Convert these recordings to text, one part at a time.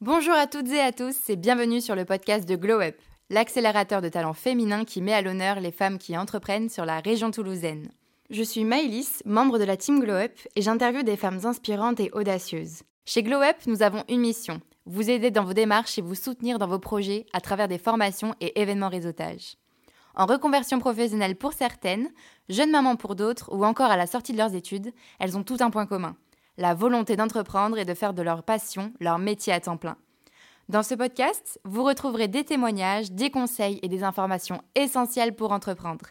Bonjour à toutes et à tous et bienvenue sur le podcast de Glow Up, l'accélérateur de talents féminins qui met à l'honneur les femmes qui entreprennent sur la région toulousaine. Je suis Maëlys, membre de la team Glow Up et j'interviewe des femmes inspirantes et audacieuses. Chez Glow Up, nous avons une mission, vous aider dans vos démarches et vous soutenir dans vos projets à travers des formations et événements réseautage. En reconversion professionnelle pour certaines, jeunes mamans pour d'autres ou encore à la sortie de leurs études, elles ont tout un point commun la volonté d'entreprendre et de faire de leur passion leur métier à temps plein. Dans ce podcast, vous retrouverez des témoignages, des conseils et des informations essentielles pour entreprendre.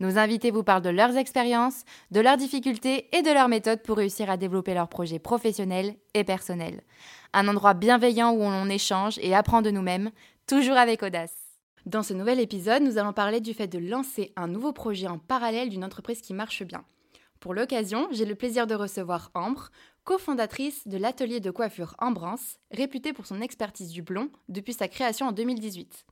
Nos invités vous parlent de leurs expériences, de leurs difficultés et de leurs méthodes pour réussir à développer leurs projets professionnels et personnels. Un endroit bienveillant où on échange et apprend de nous-mêmes, toujours avec audace. Dans ce nouvel épisode, nous allons parler du fait de lancer un nouveau projet en parallèle d'une entreprise qui marche bien. Pour l'occasion, j'ai le plaisir de recevoir Ambre, cofondatrice de l'atelier de coiffure Ambrance, réputé pour son expertise du blond depuis sa création en 2018.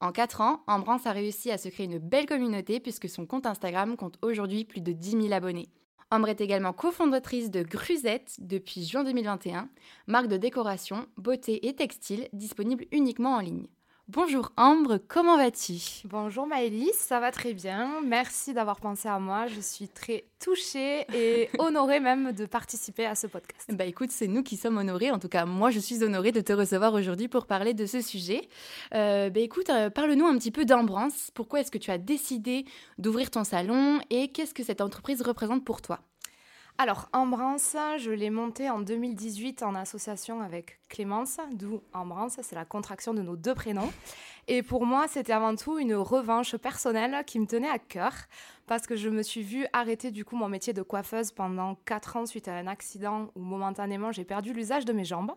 En 4 ans, Ambrance a réussi à se créer une belle communauté puisque son compte Instagram compte aujourd'hui plus de 10 000 abonnés. Ambre est également cofondatrice de Grusette depuis juin 2021, marque de décoration, beauté et textile disponible uniquement en ligne. Bonjour Ambre, comment vas-tu? Bonjour Maëlys, ça va très bien. Merci d'avoir pensé à moi. Je suis très touchée et honorée même de participer à ce podcast. Bah écoute, c'est nous qui sommes honorés. En tout cas, moi, je suis honorée de te recevoir aujourd'hui pour parler de ce sujet. Euh, bah écoute, euh, parle-nous un petit peu d'Ambrance. Pourquoi est-ce que tu as décidé d'ouvrir ton salon et qu'est-ce que cette entreprise représente pour toi? Alors, Embrance, je l'ai monté en 2018 en association avec Clémence, d'où Embrance, c'est la contraction de nos deux prénoms. Et pour moi, c'était avant tout une revanche personnelle qui me tenait à cœur parce que je me suis vue arrêter du coup mon métier de coiffeuse pendant 4 ans suite à un accident où momentanément j'ai perdu l'usage de mes jambes.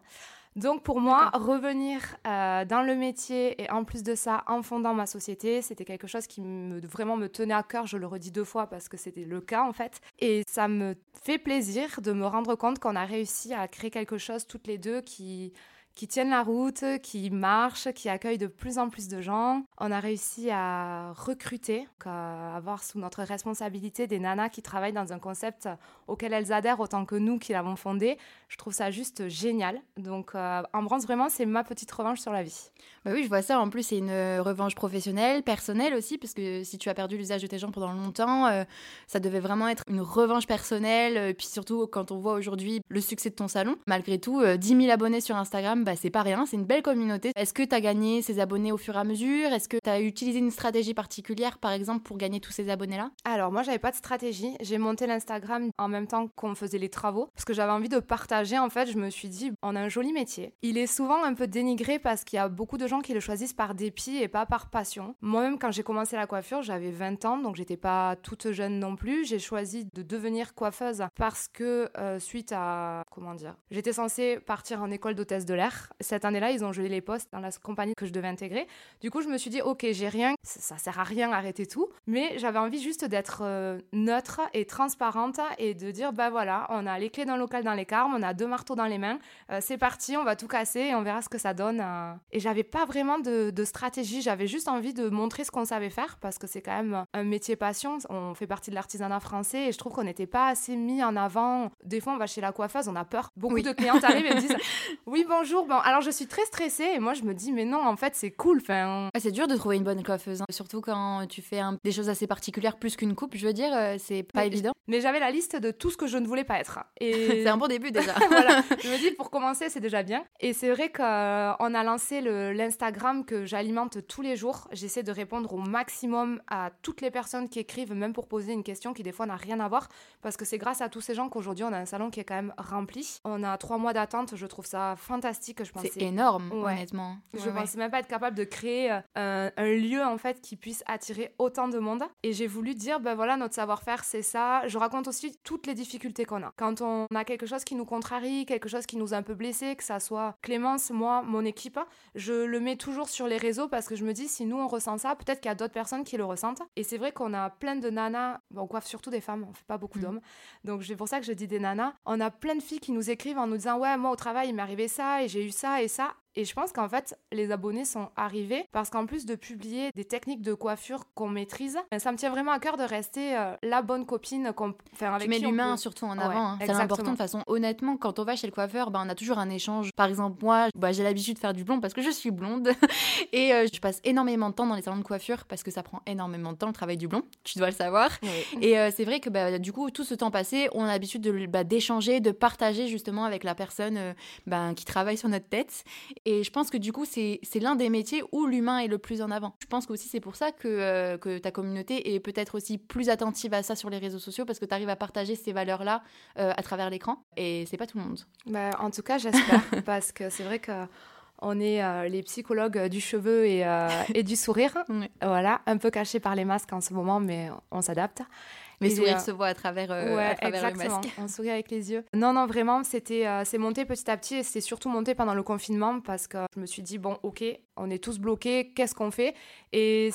Donc pour moi, revenir euh, dans le métier et en plus de ça, en fondant ma société, c'était quelque chose qui me, vraiment me tenait à cœur. Je le redis deux fois parce que c'était le cas en fait. Et ça me fait plaisir de me rendre compte qu'on a réussi à créer quelque chose toutes les deux qui qui tiennent la route, qui marchent, qui accueillent de plus en plus de gens. On a réussi à recruter, à avoir sous notre responsabilité des nanas qui travaillent dans un concept auquel elles adhèrent autant que nous qui l'avons fondé. Je trouve ça juste génial. Donc, euh, Ambrance, vraiment, c'est ma petite revanche sur la vie. Bah oui, je vois ça. En plus, c'est une revanche professionnelle, personnelle aussi, parce que si tu as perdu l'usage de tes jambes pendant longtemps, euh, ça devait vraiment être une revanche personnelle. Et puis surtout, quand on voit aujourd'hui le succès de ton salon, malgré tout, 10 euh, 000 abonnés sur Instagram, bah, c'est pas rien, c'est une belle communauté. Est-ce que tu as gagné ces abonnés au fur et à mesure? Est-ce que tu as utilisé une stratégie particulière, par exemple, pour gagner tous ces abonnés-là? Alors, moi, j'avais pas de stratégie. J'ai monté l'Instagram en même temps qu'on faisait les travaux, parce que j'avais envie de partager. En fait, je me suis dit, on a un joli métier. Il est souvent un peu dénigré parce qu'il y a beaucoup de gens qui le choisissent par dépit et pas par passion. Moi-même, quand j'ai commencé la coiffure, j'avais 20 ans, donc j'étais pas toute jeune non plus. J'ai choisi de devenir coiffeuse parce que, euh, suite à, comment dire, j'étais censée partir en école d'hôtesse de l'air cette année-là, ils ont gelé les postes dans la compagnie que je devais intégrer. Du coup, je me suis dit, ok, j'ai rien, ça, sert à rien, arrêter tout. Mais j'avais envie juste d'être euh, neutre et transparente et de dire, bah voilà, on a les clés d'un local dans les carmes, on a deux marteaux dans les mains, euh, c'est parti, on va tout casser et on verra ce que ça donne. Euh. Et j'avais pas vraiment de, de stratégie, j'avais juste envie de montrer ce qu'on savait faire parce que c'est quand même un métier passion. On fait partie de l'artisanat français et je trouve qu'on n'était pas assez mis en avant. Des fois, on va chez la coiffeuse, on a peur. Beaucoup de clientes arrivent et me disent, oui, bonjour, bon, alors je suis très stressée et moi je me dis mais non en fait c'est cool. Enfin, c'est dur de trouver une bonne coiffeuse, hein. surtout quand tu fais des choses assez particulières plus qu'une coupe. Je veux dire, euh, c'est pas évident. Mais j'avais la liste de tout ce que je ne voulais pas être. Et c'est un bon début déjà. voilà, je me dis pour commencer c'est déjà bien. Et c'est vrai qu'on a lancé l'Instagram que j'alimente tous les jours. J'essaie de répondre au maximum à toutes les personnes qui écrivent, même pour poser une question qui des fois n'a rien à voir, parce que c'est grâce à tous ces gens qu'aujourd'hui on a un salon qui est quand même rempli. On a trois mois d'attente, je trouve ça fantastique. Je pense c'est énorme, honnêtement. je pensais même pas être capable de créer euh, un, lieu en fait qui puisse attirer autant de monde. Et j'ai voulu dire, ben voilà, notre savoir-faire, c'est ça. Je raconte aussi toutes les difficultés qu'on a. Quand on a quelque chose qui nous contrarie, quelque chose qui nous a un peu blessé, que ça soit Clémence, moi, mon équipe, je le mets toujours sur les réseaux parce que je me dis, si nous on ressent ça, peut-être qu'il y a d'autres personnes qui le ressentent. Et c'est vrai qu'on a plein de nanas, on coiffe surtout des femmes, on fait pas beaucoup mm. d'hommes. Donc c'est pour ça que je dis des nanas. On a plein de filles qui nous écrivent en nous disant, ouais, moi au travail, il m'est arrivé ça et j'ai eu ça et ça. Et je pense qu'en fait, les abonnés sont arrivés parce qu'en plus de publier des techniques de coiffure qu'on maîtrise, ça me tient vraiment à cœur de rester euh, la bonne copine qu'on fait avec tu mets l'humain surtout en avant. Hein. C'est important de façon honnêtement. Quand on va chez le coiffeur, ben, on a toujours un échange. Par exemple, moi, bah, j'ai l'habitude de faire du blond parce que je suis blonde et euh, je passe énormément de temps dans les salons de coiffure parce que ça prend énormément de temps le travail du blond. Tu dois le savoir. Et euh, c'est vrai que bah, du coup, tout ce temps passé, on a l'habitude de, bah, d'échanger, de partager justement avec la personne ben, qui travaille sur notre tête. Et je pense que du coup, c'est, l'un des métiers où l'humain est le plus en avant. Je pense qu'aussi c'est pour ça que, que ta communauté est peut-être aussi plus attentive à ça sur les réseaux sociaux parce que tu arrives à partager ces valeurs-là à travers l'écran. Et c'est pas tout le monde. Bah, en tout cas, j'espère parce que c'est vrai que on est euh, les psychologues du cheveu et, euh, et du sourire. Voilà, un peu cachés par les masques en ce moment, mais on s'adapte. Mais sourire euh, se voit à travers, à travers le masque. On sourit avec les yeux. Non, non, vraiment, c'était c'est monté petit à petit et c'est surtout monté pendant le confinement parce que je me suis dit, bon, ok, on est tous bloqués, qu'est-ce qu'on fait? Et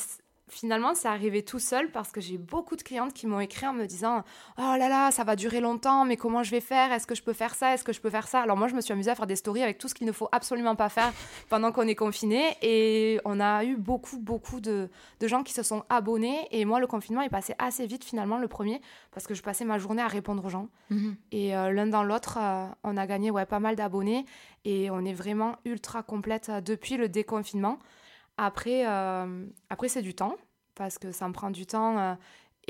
finalement, c'est arrivé tout seul parce que j'ai beaucoup de clientes qui m'ont écrit en me disant Oh là là, ça va durer longtemps, mais comment je vais faire? Est-ce que je peux faire ça? Est-ce que je peux faire ça Alors, moi, je me suis amusée à faire des stories avec tout ce qu'il ne faut absolument pas faire pendant qu'on est confiné. Et on a eu beaucoup, beaucoup de, gens qui se sont abonnés. Et moi, le confinement est passé assez vite, finalement, le premier, parce que je passais ma journée à répondre aux gens. Mhm. Et euh, l'un dans l'autre, euh, on a gagné ouais, pas mal d'abonnés. Et on est vraiment ultra complète euh, depuis le déconfinement. Après, euh, après c'est du temps, parce que ça me prend du temps. Euh,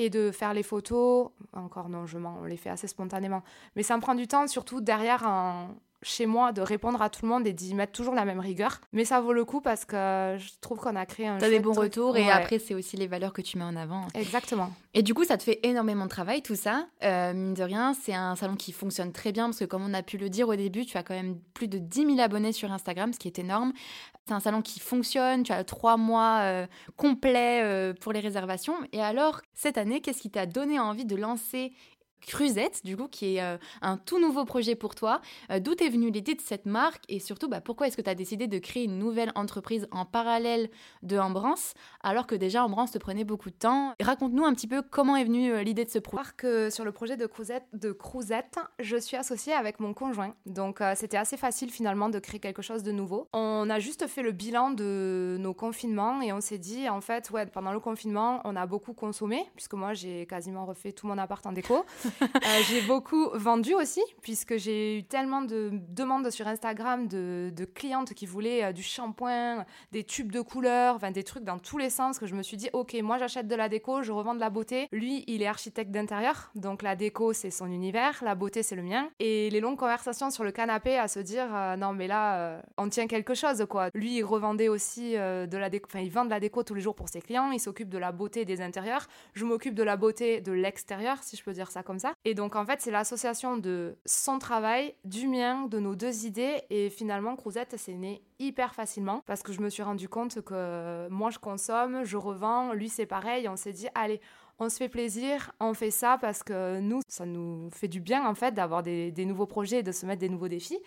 et de faire les photos, encore non, je les fait assez spontanément. Mais ça me prend du temps, surtout derrière un, chez moi de répondre à tout le monde et d'y mettre toujours la même rigueur. Mais ça vaut le coup parce que je trouve qu'on a créé un. T'as des bons retours et après, c'est aussi les valeurs que tu mets en avant. Exactement. Et du coup, ça te fait énormément de travail, tout ça. Euh, mine de rien, c'est un salon qui fonctionne très bien parce que, comme on a pu le dire au début, tu as quand même plus de 10 000 abonnés sur Instagram, ce qui est énorme. C'est un salon qui fonctionne, tu as trois mois euh, complets euh, pour les réservations. Et alors, cette année, qu'est-ce qui t'a donné envie de lancer Cruzette, du coup, qui est euh, un tout nouveau projet pour toi. Euh, d'où est venue l'idée de cette marque et surtout, bah, pourquoi est-ce que tu as décidé de créer une nouvelle entreprise en parallèle de Ambrance, alors que déjà Ambrance te prenait beaucoup de temps? Raconte-nous un petit peu comment est venue euh, l'idée de ce projet. que sur le projet de Cruzette, de Cruzette, je suis associée avec mon conjoint. Donc, c'était assez facile finalement de créer quelque chose de nouveau. On a juste fait le bilan de nos confinements et on s'est dit, en fait, ouais, pendant le confinement, on a beaucoup consommé, puisque moi, j'ai quasiment refait tout mon appart en déco. Euh, j'ai beaucoup vendu aussi, puisque j'ai eu tellement de demandes sur Instagram de, clientes qui voulaient euh, du shampoing, des tubes de couleurs, enfin des trucs dans tous les sens, que je me suis dit, ok, moi j'achète de la déco, je revends de la beauté. Lui, il est architecte d'intérieur, donc la déco c'est son univers, la beauté c'est le mien. Et les longues conversations sur le canapé à se dire, euh, non mais là, on tient quelque chose quoi. Lui, il revendait aussi de la déco, enfin il vend de la déco tous les jours pour ses clients, il s'occupe de la beauté des intérieurs, je m'occupe de la beauté de l'extérieur, si je peux dire ça comme Et donc en fait, c'est l'association de son travail, du mien, de nos deux idées. Et finalement, Cruzette, c'est né hyper facilement parce que je me suis rendu compte que moi, je consomme, je revends, lui, c'est pareil. On s'est dit, allez, on se fait plaisir, on fait ça parce que nous, ça nous fait du bien en fait d'avoir des, nouveaux projets et de se mettre des nouveaux défis.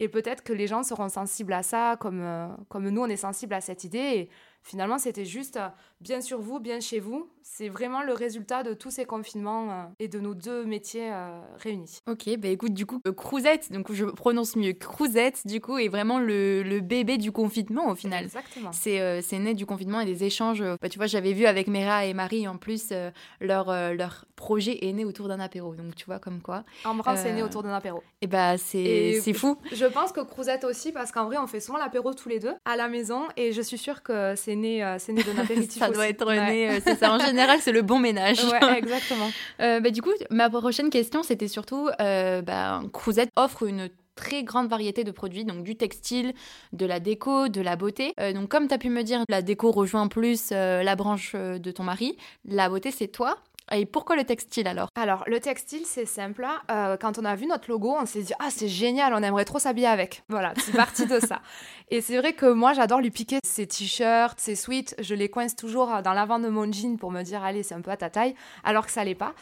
Et peut-être que les gens seront sensibles à ça comme, euh, comme nous, on est sensibles à cette idée. Et finalement, c'était juste euh, bien sur vous, bien chez vous. C'est vraiment le résultat de tous ces confinements euh, et de nos deux métiers euh, réunis. Ok, bah écoute, du coup, Cruzette, donc je prononce mieux Cruzette, du coup, est vraiment le, bébé du confinement au final. Exactement. C'est né du confinement et des échanges. Bah, tu vois, j'avais vu avec Mera et Marie en plus, leur, leur projet est né autour d'un apéro. Donc tu vois, comme quoi. Embrasse est né autour d'un apéro. Et bah c'est fou. Je pense que Cruzette aussi, parce qu'en vrai, on fait souvent l'apéro tous les deux à la maison et je suis sûre que c'est c'est né, euh, né d'un apéritif. ça doit être né, euh, c'est ça. En général, c'est le bon ménage. Ouais, exactement. Euh, bah, du coup, ma prochaine question, c'était surtout, bah, Cruzette offre une très grande variété de produits, donc du textile, de la déco, de la beauté. donc comme tu as pu me dire, la déco rejoint plus la branche de ton mari, la beauté c'est toi. Et pourquoi le textile alors? Alors, le textile, c'est simple. Euh, quand on a vu notre logo, on s'est dit Ah, c'est génial, on aimerait trop s'habiller avec. Voilà, c'est parti de ça. Et c'est vrai que moi, j'adore lui piquer ses t-shirts, ses sweats. Je les coince toujours dans l'avant de mon jean pour me dire Allez, c'est un peu à ta taille, alors que ça l'est pas.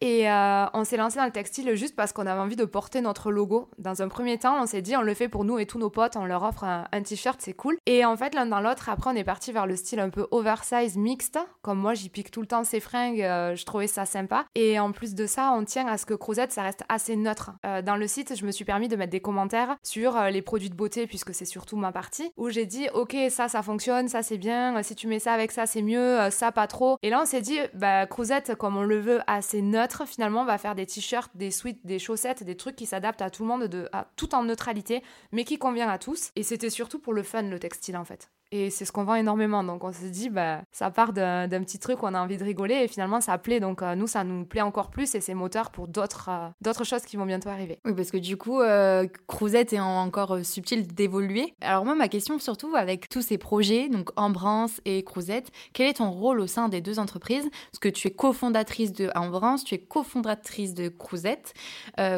Et euh, on s'est lancé dans le textile juste parce qu'on avait envie de porter notre logo. Dans un premier temps, on s'est dit, on le fait pour nous et tous nos potes, on leur offre un, t-shirt, c'est cool. Et en fait, l'un dans l'autre, après, on est parti vers le style un peu oversize mixte. Comme moi, j'y pique tout le temps ces fringues, euh, je trouvais ça sympa. Et en plus de ça, on tient à ce que Crozette, ça reste assez neutre. Euh, dans le site, je me suis permis de mettre des commentaires sur les produits de beauté, puisque c'est surtout ma partie où j'ai dit ok ça ça fonctionne, ça c'est bien, si tu mets ça avec ça c'est mieux, ça pas trop. Et là on s'est dit bah Crozette comme on le veut assez neutre finalement on va faire des t-shirts, des sweats, des chaussettes, des trucs qui s'adaptent à tout le monde de à, tout en neutralité mais qui convient à tous. Et c'était surtout pour le fun le textile en fait. Et c'est ce qu'on vend énormément. Donc on se dit, bah, ça part d'un petit truc où on a envie de rigoler et finalement ça plaît. Donc euh, nous, ça nous plaît encore plus et c'est moteur pour d'autres euh, d'autres choses qui vont bientôt arriver. Oui, parce que du coup, euh, Crouzette est encore euh, subtil d'évoluer. Alors moi, ma question surtout avec tous ces projets, donc Embrance et Crouzette, quel est ton rôle au sein des deux entreprises? Parce que tu es cofondatrice de Embrance, tu es cofondatrice de Crouzette.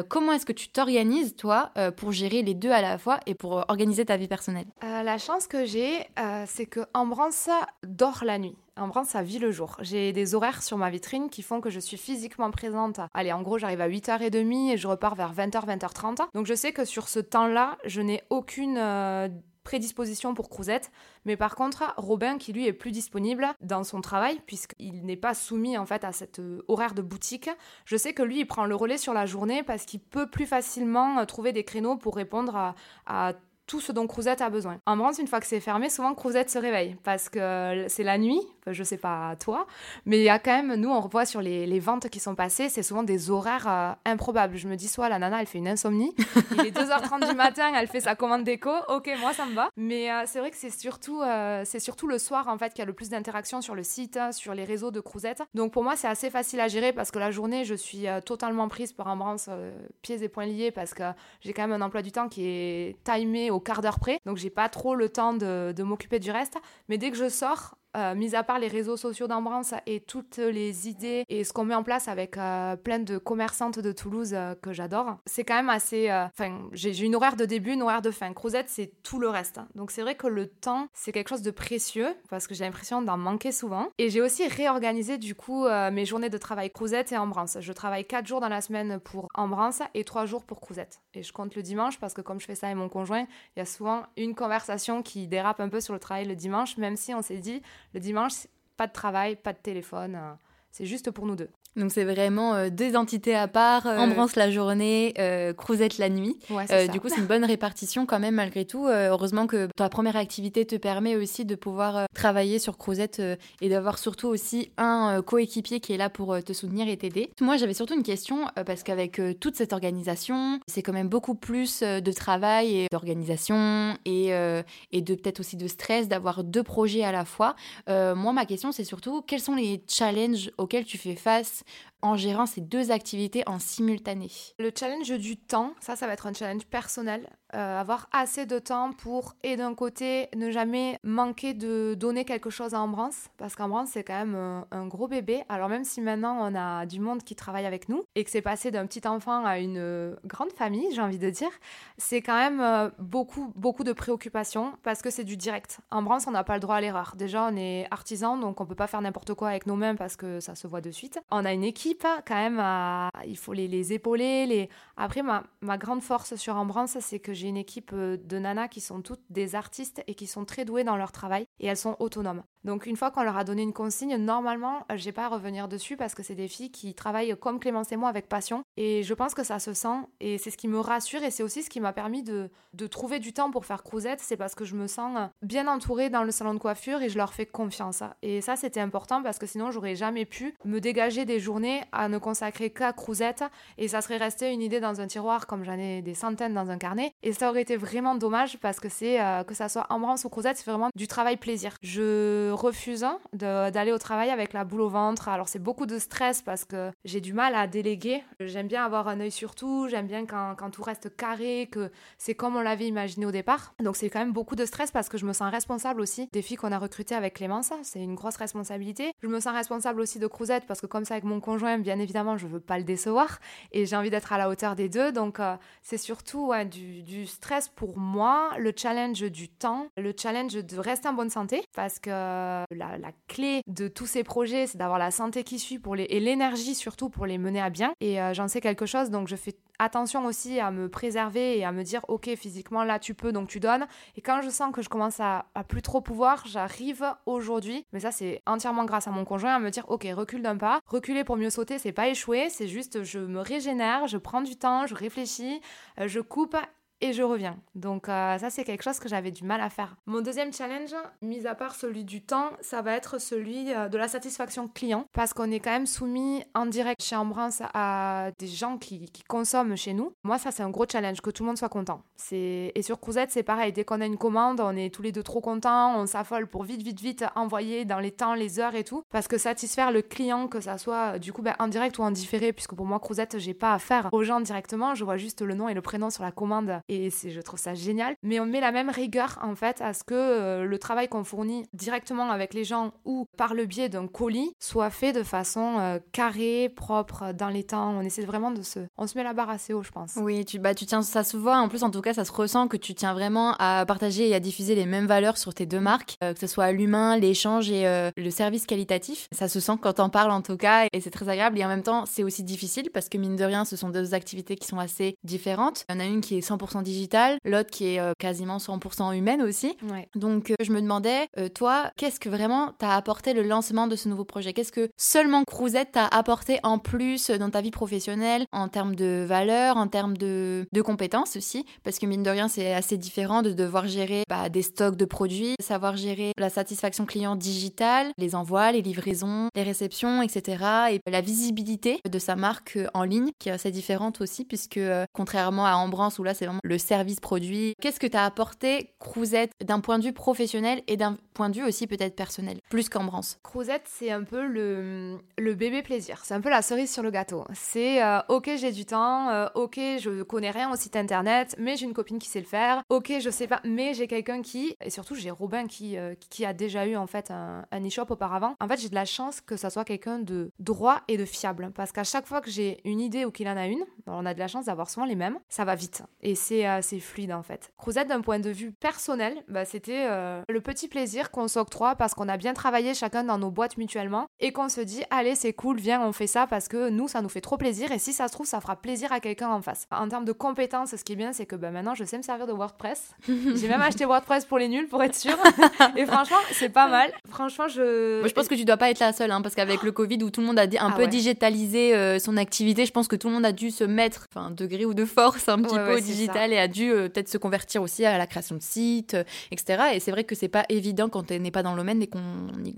comment est-ce que tu t'organises, toi, pour gérer les deux à la fois et pour organiser ta vie personnelle? La chance que j'ai, euh, c'est que Ambrance dort la nuit. Ambrance, ça vit le jour. J'ai des horaires sur ma vitrine qui font que je suis physiquement présente. Allez, en gros, j'arrive à 8h30 et je repars vers 20h, 20h30. Donc je sais que sur ce temps-là, je n'ai aucune euh, prédisposition pour Crouzette. Mais par contre, Robin, qui lui est plus disponible dans son travail, puisqu'il n'est pas soumis en fait à cet euh, horaire de boutique, je sais que lui, il prend le relais sur la journée parce qu'il peut plus facilement trouver des créneaux pour répondre à tout ce dont Crouzette a besoin. En France, une fois que c'est fermé, souvent Crouzette se réveille parce que c'est la nuit, je sais pas toi, mais il y a quand même, nous on revoit sur les, ventes qui sont passées, c'est souvent des horaires euh, improbables. Je me dis soit la nana elle fait une insomnie, il est 2h30 du matin, elle fait sa commande déco, ok moi ça me va, mais euh, c'est vrai que c'est surtout, euh, c'est surtout le soir en fait qu'il y a le plus d'interactions sur le site, sur les réseaux de Crouzette. Donc pour moi c'est assez facile à gérer parce que la journée je suis totalement prise par un branche pieds et poings liés parce que j'ai quand même un emploi du temps qui est timé au quart d'heure près, donc j'ai pas trop le temps de, m'occuper du reste. Mais dès que je sors, euh, mis à part les réseaux sociaux d'Embrance et toutes les idées et ce qu'on met en place avec euh, plein de commerçantes de Toulouse euh, que j'adore, c'est quand même assez. Enfin, j'ai une horaire de début, une horaire de fin. Crozette, c'est tout le reste. Donc c'est vrai que le temps, c'est quelque chose de précieux parce que j'ai l'impression d'en manquer souvent. Et j'ai aussi réorganisé du coup mes journées de travail Crozette et Embrance. Je travaille 4 jours dans la semaine pour Embrance et 3 jours pour Crozette. Et je compte le dimanche parce que comme je fais ça avec mon conjoint, il y a souvent une conversation qui dérape un peu sur le travail le dimanche, même si on s'est dit le dimanche, pas de travail, pas de téléphone. Euh, c'est juste pour nous deux. Donc c'est vraiment euh, deux entités à part, euh, Embrance la journée, euh, Crouzette la nuit. du coup c'est une bonne répartition quand même malgré tout. heureusement que ta première activité te permet aussi de pouvoir travailler sur Crouzette et d'avoir surtout aussi un coéquipier qui est là pour te soutenir et t'aider. Moi j'avais surtout une question parce qu'avec toute cette organisation, c'est quand même beaucoup plus de travail et d'organisation et, et de peut-être aussi de stress d'avoir deux projets à la fois. moi ma question c'est surtout quels sont les challenges auxquels tu fais face en gérant ces deux activités en simultané Le challenge du temps, ça, ça va être un challenge personnel. Euh, avoir assez de temps pour, et d'un côté, ne jamais manquer de donner quelque chose à Embrance, parce qu'Embrance, c'est quand même un, gros bébé. Alors même si maintenant, on a du monde qui travaille avec nous, et que c'est passé d'un petit enfant à une grande famille, j'ai envie de dire, c'est quand même euh, beaucoup, beaucoup de préoccupations, parce que c'est du direct. Embrance, on n'a pas le droit à l'erreur. Déjà, on est artisan, donc on peut pas faire n'importe quoi avec nos mains, parce que ça se voit de suite. On a une équipe, quand même, il faut les, épauler. Après, ma, ma grande force sur Embrance, c'est que j'ai une équipe euh, de nanas qui sont toutes des artistes et qui sont très douées dans leur travail et elles sont autonomes. Donc une fois qu'on leur a donné une consigne, normalement, euh, j'ai pas à revenir dessus parce que c'est des filles qui travaillent comme Clémence et moi avec passion et je pense que ça se sent et c'est ce qui me rassure et c'est aussi ce qui m'a permis de, de, trouver du temps pour faire Crouzette, c'est parce que je me sens bien entourée dans le salon de coiffure et je leur fais confiance. Et ça c'était important parce que sinon j'aurais jamais pu me dégager des journées à ne consacrer qu'à Crouzette et ça serait resté une idée dans un tiroir comme j'en ai des centaines dans un carnet et ça aurait été vraiment dommage parce que c'est euh, que ça soit Ambrance ou Crouzette, c'est vraiment du travail plaisir. Refuse d'aller au travail avec la boule au ventre. Alors c'est beaucoup de stress parce que j'ai du mal à déléguer. J'aime bien avoir un œil sur tout, j'aime bien quand, quand, tout reste carré, que c'est comme on l'avait imaginé au départ. Donc c'est quand même beaucoup de stress parce que je me sens responsable aussi des filles qu'on a recrutées avec Clémence. C'est une grosse responsabilité. Je me sens responsable aussi de Crouzette parce que comme ça avec mon conjoint, bien évidemment, je veux pas le décevoir et j'ai envie d'être à la hauteur des deux. Donc euh, c'est surtout du, du stress pour moi, le challenge du temps, le challenge de rester en bonne santé parce que la, clé de tous ces projets, c'est d'avoir la santé qui suit pour les, et l'énergie surtout pour les mener à bien. Et euh, j'en sais quelque chose, donc je fais attention aussi à me préserver et à me dire ok physiquement là tu peux donc tu donnes et quand je sens que je commence à, à plus trop pouvoir j'arrive aujourd'hui mais ça c'est entièrement grâce à mon conjoint à me dire ok recule d'un pas reculer pour mieux sauter c'est pas échouer c'est juste je me régénère je prends du temps je réfléchis euh, je coupe et je reviens. Donc euh, ça, c'est quelque chose que j'avais du mal à faire. Mon deuxième challenge, mis à part celui du temps, ça va être celui euh, de la satisfaction client, parce qu'on est quand même soumis en direct chez Ambrance à des gens qui, consomment chez nous. Moi, ça, c'est un gros challenge, que tout le monde soit content. Et sur Cousette, c'est pareil. Dès qu'on a une commande, on est tous les deux trop contents, on s'affole pour vite, vite, vite envoyer dans les temps, les heures et tout, parce que satisfaire le client, que ça soit du coup ben, en direct ou en différé, puisque pour moi, Crouzette, j'ai pas à faire aux gens directement, je vois juste le nom et le prénom sur la commande et je trouve ça génial. Mais on met la même rigueur en fait à ce que euh, le travail qu'on fournit directement avec les gens ou par le biais d'un colis soit fait de façon euh, carrée, propre, dans les temps. On essaie vraiment de se. On se met la barre assez haut, je pense. Oui, tu, bah, tu tiens, ça se voit. En plus, en tout cas, ça se ressent que tu tiens vraiment à partager et à diffuser les mêmes valeurs sur tes deux marques, euh, que ce soit l'humain, l'échange et le service qualitatif. Ça se sent quand on parle en tout cas et c'est très agréable. Et en même temps, c'est aussi difficile parce que mine de rien, ce sont deux activités qui sont assez différentes. Il y en a une qui est 100% digitale, l'autre qui est euh, quasiment 100% humaine aussi. Donc euh, je me demandais, euh, toi, qu'est-ce que vraiment t'as apporté le lancement de ce nouveau projet? Qu'est-ce que seulement Crouzette t'a apporté en plus dans ta vie professionnelle, en termes de valeurs, en termes de, de compétences aussi? Parce que mine de rien, c'est assez différent de devoir gérer bah, des stocks de produits, savoir gérer la satisfaction client digitale, les envois, les livraisons, les réceptions, etc. Et la visibilité de sa marque en ligne qui est assez différente aussi puisque contrairement à Ambrance où là c'est vraiment le service produit. Qu'est-ce que tu as apporté Crouzette d'un point de vue professionnel et d'un point de vue aussi peut-être personnel, plus qu'Ambrance Crouzette, c'est un peu le, le bébé plaisir, c'est un peu la cerise sur le gâteau. C'est euh, ok, j'ai du temps, euh, ok, je connais rien au site internet, mais j'ai une copine qui sait le faire, ok, je sais pas, mais j'ai quelqu'un qui, et surtout j'ai Robin qui, euh, qui a déjà eu en fait un, un e-shop auparavant. En fait, j'ai de la chance que ça soit quelqu'un de droit et de fiable, parce qu'à chaque fois que j'ai une idée ou qu'il en a une, on a de la chance d'avoir souvent les mêmes, ça va vite et c'est assez fluide en fait. Crouzette, d'un point de vue personnel, bah, c'était euh, le petit plaisir qu'on s'octroie parce qu'on a bien travaillé chacun dans nos boîtes mutuellement et qu'on se dit allez c'est cool, viens on fait ça parce que nous ça nous fait trop plaisir et si ça se trouve ça fera plaisir à quelqu'un en face. En termes de compétences, ce qui est bien c'est que bah, maintenant je sais me servir de WordPress. J'ai même acheté WordPress pour les nuls pour être sûr et franchement c'est pas mal. Franchement je... je pense que tu dois pas être la seule hein, parce qu'avec le Covid où tout le monde a un ah peu digitalisé euh, son activité, je pense que tout le monde a dû se mettre, enfin degré ou de force un petit peu au digital et a dû euh, peut-être se convertir aussi à la création de sites, euh, etc. Et c'est vrai que c'est pas évident quand on n'est pas dans le domaine et qu'on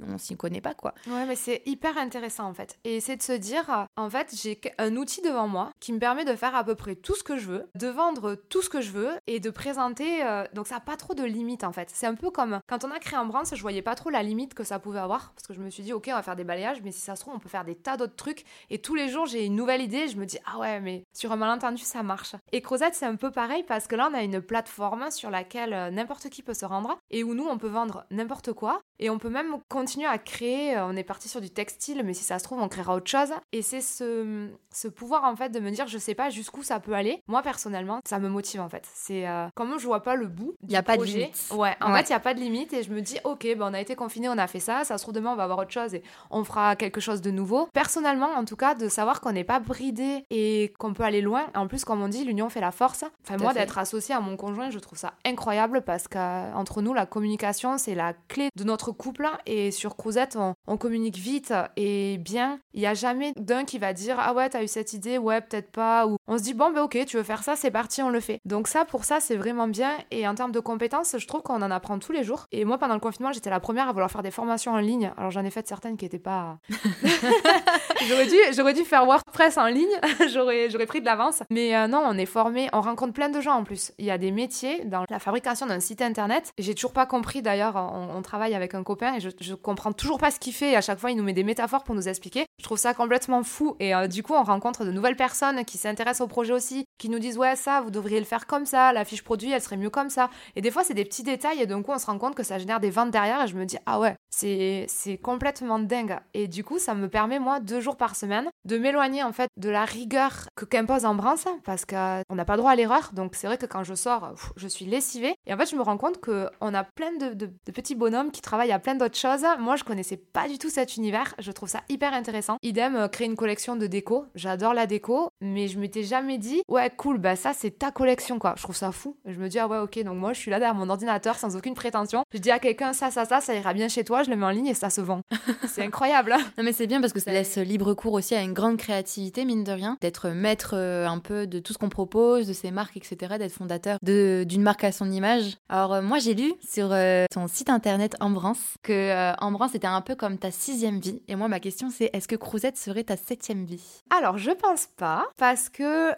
on, s'y connaît pas, quoi. Ouais, mais c'est hyper intéressant en fait. Et c'est de se dire, en fait, j'ai un outil devant moi qui me permet de faire à peu près tout ce que je veux, de vendre tout ce que je veux et de présenter. Euh, donc ça n'a pas trop de limite en fait. C'est un peu comme quand on a créé Ambrance, je voyais pas trop la limite que ça pouvait avoir parce que je me suis dit, ok, on va faire des balayages, mais si ça se trouve, on peut faire des tas d'autres trucs. Et tous les jours, j'ai une nouvelle idée. Je me dis, ah ouais, mais sur un malentendu, ça marche. Et Crozette, c'est un peu pareil parce que là, on a une plateforme sur laquelle euh, n'importe qui peut se rendre et où nous, on peut vendre n'importe quoi et on peut même continuer à créer. Euh, on est parti sur du textile, mais si ça se trouve, on créera autre chose. Et c'est ce, ce pouvoir en fait de me dire, je sais pas jusqu'où ça peut aller. Moi, personnellement, ça me motive en fait. C'est euh, comme je vois pas le bout. Il y a pas de limite. Ouais, en fait, il y a pas de limite et je me dis, ok, ben, on a été confiné, on a fait ça. Ça se trouve, demain, on va avoir autre chose et on fera quelque chose de nouveau. Personnellement, en tout cas, de savoir qu'on n'est pas bridé et qu'on peut aller loin. En plus, comme on dit, l'union fait la force. Enfin, d'être associée à mon conjoint, je trouve ça incroyable parce qu'entre nous, la communication, c'est la clé de notre couple. Et sur Crouzette, on, communique vite et bien. Il n'y a jamais d'un qui va dire Ah ouais, t'as eu cette idée, ouais, peut-être pas. Ou on se dit Bon, ben ok, tu veux faire ça, c'est parti, on le fait. Donc, ça, pour ça, c'est vraiment bien. Et en termes de compétences, je trouve qu'on en apprend tous les jours. Et moi, pendant le confinement, j'étais la première à vouloir faire des formations en ligne. Alors, j'en ai fait certaines qui n'étaient pas. j'aurais dû, j'aurais dû faire WordPress en ligne. j'aurais, j'aurais pris de l'avance. Mais euh, non, on est formé, on rencontre plein de gens en plus. Il y a des métiers dans la fabrication d'un site internet. J'ai toujours pas compris d'ailleurs, on, travaille avec un copain et je, comprends toujours pas ce qu'il fait. à chaque fois, il nous met des métaphores pour nous expliquer. Je trouve ça complètement fou. Et euh, du coup, on rencontre de nouvelles personnes qui s'intéressent au projet aussi, qui nous disent Ouais, ça, vous devriez le faire comme ça, la fiche produit, elle serait mieux comme ça. Et des fois, c'est des petits détails et d'un coup, on se rend compte que ça génère des ventes derrière et je me dis Ah ouais, c'est complètement dingue. Et du coup, ça me permet, moi, deux jours par semaine, de m'éloigner en fait de la rigueur que qu'impose Ambrance parce qu'on n'a pas droit à l'erreur. Donc c'est vrai que quand je sors, je suis lessivée. Et en fait, je me rends compte qu'on a plein de, petits bonhommes qui travaillent à plein d'autres choses. Moi, je connaissais pas du tout cet univers. Je trouve ça hyper intéressant. Idem, euh, créer une collection de déco. J'adore la déco, mais je m'étais jamais dit, ouais, cool, bah ça c'est ta collection quoi. Je trouve ça fou. Je me dis, ah ouais, ok, donc moi je suis là derrière mon ordinateur sans aucune prétention. Je dis à quelqu'un, ça, ça, ça, ça ira bien chez toi, je le mets en ligne et ça se vend. c'est incroyable. Hein. non mais c'est bien parce que ça laisse libre cours aussi à une grande créativité, mine de rien, d'être maître euh, un peu de tout ce qu'on propose, de ses marques, etc., d'être fondateur d'une marque à son image. Alors euh, moi j'ai lu sur euh, ton site internet Ambrance que Ambrance était un peu comme ta sixième vie. Et moi ma question c'est est-ce que Crouzette serait ta septième vie? Alors je pense pas parce que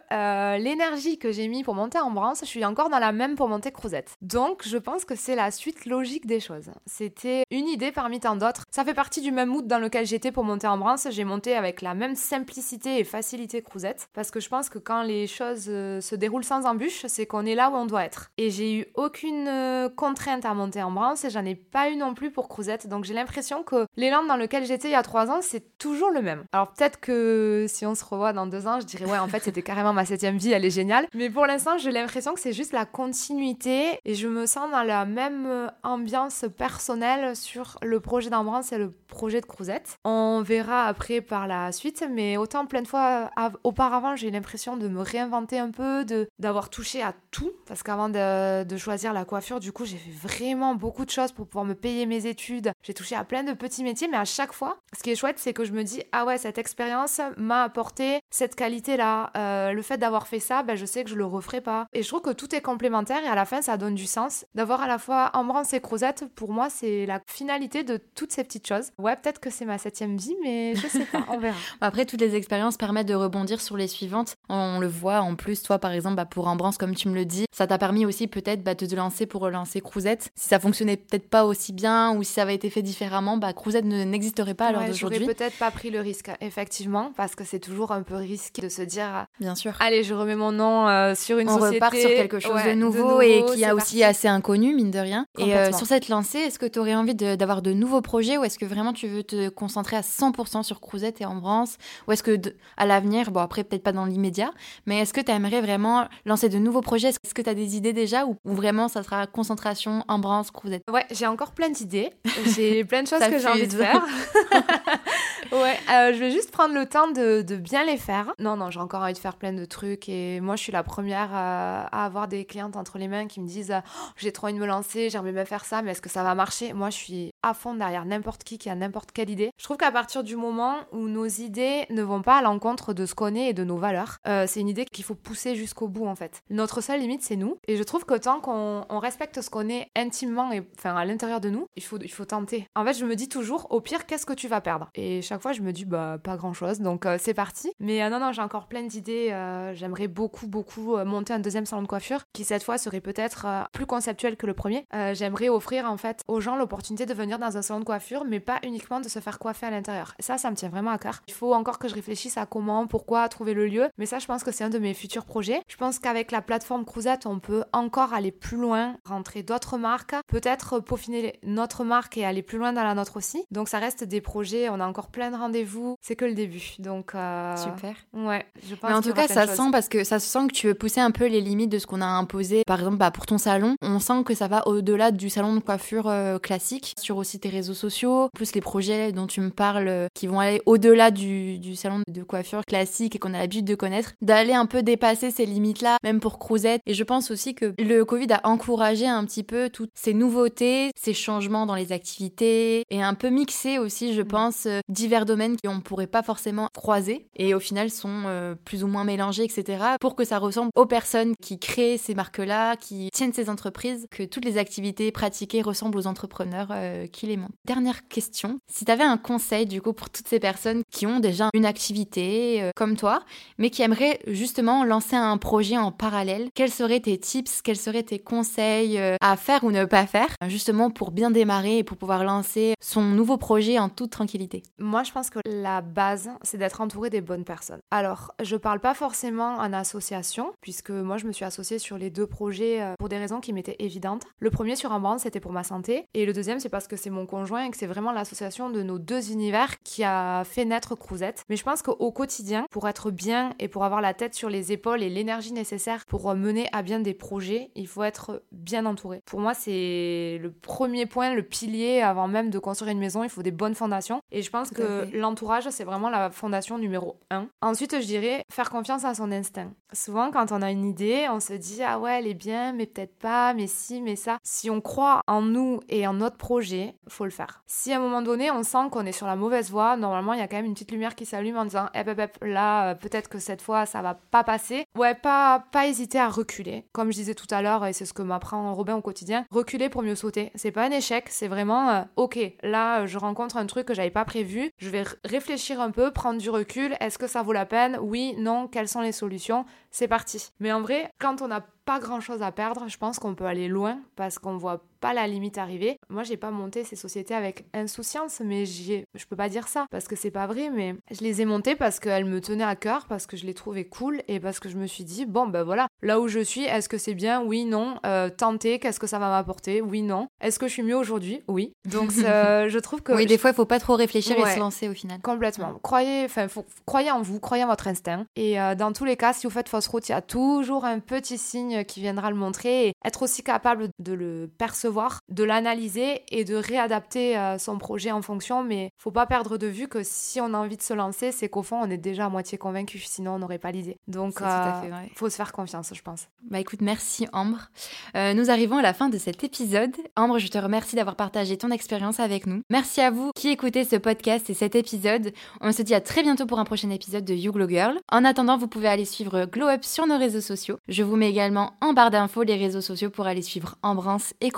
l'énergie que j'ai mis pour monter Ambrance, je suis encore dans la même pour monter Crouzette. Donc je pense que c'est la suite logique des choses. C'était une idée parmi tant d'autres. Ça fait partie du même mood dans lequel j'étais pour monter Ambrance. J'ai monté avec la même simplicité et facilité Crouzette parce que je pense que quand les choses se déroulent sans c'est qu'on est là où on doit être. Et j'ai eu aucune euh, contrainte à monter en branche et j'en ai pas eu non plus pour Crouzette. Donc j'ai l'impression que l'élan dans lequel j'étais il y a trois ans, c'est toujours le même. Alors peut-être que si on se revoit dans deux ans, je dirais ouais, en fait c'était carrément ma septième vie, elle est géniale. Mais pour l'instant, j'ai l'impression que c'est juste la continuité et je me sens dans la même euh, ambiance personnelle sur le projet d'Ambrance et le projet de Crouzette. On verra après par la suite, mais autant plein de fois auparavant, j'ai l'impression de me réinventer un peu, de d'avoir touché à tout, parce qu'avant de, choisir la coiffure, du coup, j'ai fait vraiment beaucoup de choses pour pouvoir me payer mes études. J'ai touché à plein de petits métiers, mais à chaque fois, ce qui est chouette, c'est que je me dis, ah ouais, cette expérience m'a apporté cette qualité-là. Euh, le fait d'avoir fait ça, ben, je sais que je le referai pas. Et je trouve que tout est complémentaire et à la fin, ça donne du sens. D'avoir à la fois Ambrance et Crozette, pour moi, c'est la finalité de toutes ces petites choses. Ouais, peut-être que c'est ma septième vie, mais je sais pas, on verra. Après, toutes les expériences permettent de rebondir sur les suivantes. On le voit en plus, toi, par exemple, bah, pour Comme tu me le dis, ça t'a permis aussi peut-être bah, de te lancer pour relancer Crouzette. Si ça fonctionnait peut-être pas aussi bien ou si ça avait été fait différemment, bah, Crouzette n'existerait pas à l'heure d'aujourd'hui. J'aurais peut-être pas pris le risque, effectivement, parce que c'est toujours un peu risqué de se dire Bien sûr. Allez, je remets mon nom euh, sur une société. On repart sur quelque chose de, nouveau et qui a aussi assez inconnu, mine de rien. Et euh, sur cette lancée, est-ce que tu aurais envie d'avoir de, nouveaux projets ou est-ce que vraiment tu veux te concentrer à 100% sur Crouzette et Ambrance Ou est-ce que à l'avenir, bon après peut-être pas dans l'immédiat, mais est-ce que tu aimerais vraiment lancer de nouveaux projets Est-ce que tu as des idées déjà ou, vraiment ça sera concentration, Ambrance, Crouzette Ouais, j'ai encore plein d'idées. J'ai plein de choses que j'ai envie de faire. ouais, euh, je vais juste prendre le temps de, de, bien les faire. Non, non, j'ai encore envie de faire plein de trucs et moi je suis la première à, avoir des clientes entre les mains qui me disent oh, j'ai trop envie de me lancer, j'aimerais bien faire ça, mais est-ce que ça va marcher? Moi je suis à fond derrière n'importe qui qui a n'importe quelle idée. Je trouve qu'à partir du moment où nos idées ne vont pas à l'encontre de ce qu'on est et de nos valeurs, euh, c'est une idée qu'il faut pousser jusqu'au bout en fait. Notre seule limite c'est nous et je trouve qu'autant qu'on on respecte ce qu'on est intimement et enfin à l'intérieur de nous, il faut, il faut tenter. En fait je me dis toujours au pire qu'est-ce que tu vas perdre? Et chaque fois je me dis bah pas grand chose donc euh, c'est parti. Mais euh, non non j'ai encore plein d'idées, j'aimerais beaucoup beaucoup monter un deuxième salon de coiffure qui cette fois serait peut-être plus conceptuel que le premier. j'aimerais offrir en fait aux gens l'opportunité de venir dans un salon de coiffure mais pas uniquement de se faire coiffer à l'intérieur. Ça ça me tient vraiment à cœur. Il faut encore que je réfléchisse à comment, pourquoi trouver le lieu, mais ça je pense que c'est un de mes futurs projets. Je pense qu'avec la plateforme Crouzette, on peut encore aller plus loin, rentrer d'autres marques, peut-être peaufiner notre marque et aller plus loin dans la nôtre aussi. Donc ça reste des projets, on a encore plein de rendez-vous, c'est que le début. Donc euh, super. Ouais, je pense. Mais en tout cas, ça sent parce que ça se sent que tu veux pousser un peu les limites de ce qu'on a imposé. Par exemple, bah, pour ton salon, on sent que ça va au-delà du salon de coiffure euh, classique, sur aussi tes réseaux sociaux, plus les projets dont tu me parles euh, qui vont aller au-delà du, du salon de coiffure classique et qu'on a l'habitude de connaître, d'aller un peu dépasser ces limites-là, même pour Crouzette. Et je pense aussi que le Covid a encouragé un petit peu toutes ces nouveautés, ces changements dans les activités et un peu mixé aussi, je mm. pense, euh, divers domaines qu'on ne pourrait pas forcément croiser et au final sont euh, plus ou moins mélangés, etc. pour que ça ressemble aux personnes qui créent ces marques-là, qui tiennent ces entreprises, que toutes les activités pratiquées ressemblent aux entrepreneurs euh, qui les montent. Dernière question, si tu avais un conseil du coup pour toutes ces personnes qui ont déjà une activité comme toi, mais qui aimeraient justement lancer un projet en parallèle, quels seraient tes tips, quels seraient tes conseils euh, à faire ou ne pas faire, justement pour bien démarrer et pour pouvoir lancer son nouveau projet en toute tranquillité? Moi, je pense que la base, c'est d'être entouré des bonnes personnes. Alors, je parle pas forcément en association, puisque moi, je me suis associée sur les deux projets euh, pour des raisons qui m'étaient évidentes. Le premier sur un brand, c'était pour ma santé, et le deuxième, c'est parce que c'est mon conjoint et que c'est vraiment l'association de nos deux univers qui a fait naître Crouzette. Mais je pense qu'au quotidien, pour être bien et pour avoir la tête sur les épaules et l'énergie nécessaire pour mener à bien des projets, il faut être bien entouré. Pour moi, c'est le premier point, le pilier avant même de construire une maison, il faut des bonnes fondations. Et je pense que que l'entourage, c'est vraiment la fondation numéro un. Ensuite, je dirais faire confiance à son instinct. Souvent, quand on a une idée, on se dit ah ouais, elle est bien, mais peut-être pas, mais si, mais ça. Si on croit en nous et en notre projet, faut le faire. Si à un moment donné, on sent qu'on est sur la mauvaise voie, normalement, il y a quand même une petite lumière qui s'allume en disant eh, là, euh, peut-être que cette fois, ça va pas passer. Ouais, pas, pas hésiter à reculer. Comme je disais tout à l'heure, et c'est ce que m'apprend Robin au quotidien, reculer pour mieux sauter. C'est pas un échec, c'est vraiment euh, ok, là, je rencontre un truc que j'avais pas prévu, je vais réfléchir un peu, prendre du recul, est-ce que ça vaut la peine? Oui, non, quelles sont les solutions? C'est parti. Mais en vrai, quand on n'a pas grand chose à perdre, je pense qu'on peut aller loin parce qu'on voit pas la limite arriver. Moi, j'ai pas monté ces sociétés avec insouciance, mais j'ai, je peux pas dire ça parce que c'est pas vrai, mais je les ai montées parce qu'elles me tenaient à cœur, parce que je les trouvais cool et parce que je me suis dit, bon, ben voilà, là où je suis, est-ce que c'est bien? Oui, non. Euh, tenter, qu'est-ce que ça va m'apporter? Oui, non. Est-ce que je suis mieux aujourd'hui? Oui. Donc, je trouve que. Oui, des fois, il faut pas trop réfléchir et se lancer au final. Complètement. Croyez, enfin, croyez en vous, croyez en votre instinct. Et euh, dans tous les cas, si vous faites fausse route, il y a toujours un petit signe qui viendra le montrer et être aussi capable de le percevoir, de l'analyser et de réadapter euh, son projet en fonction. Mais faut pas perdre de vue que si on a envie de se lancer, c'est qu'au fond, on est déjà à moitié convaincu, sinon on n'aurait pas l'idée. Donc, il euh, faut se faire confiance, je pense. Bah écoute, merci Ambre. Euh, nous arrivons à la fin de cet épisode. Ambre, je te remercie d'avoir partagé ton expérience avec nous. Merci à vous qui écoutez ce podcast et cet épisode. On se dit à très bientôt pour un prochain épisode de You Glow Girl. En attendant, vous pouvez aller suivre Glow Up sur nos réseaux sociaux. Je vous mets également en barre d'infos les réseaux sociaux pour aller suivre Ambrance et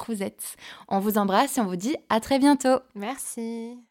On vous embrasse et on vous dit à très bientôt. Merci.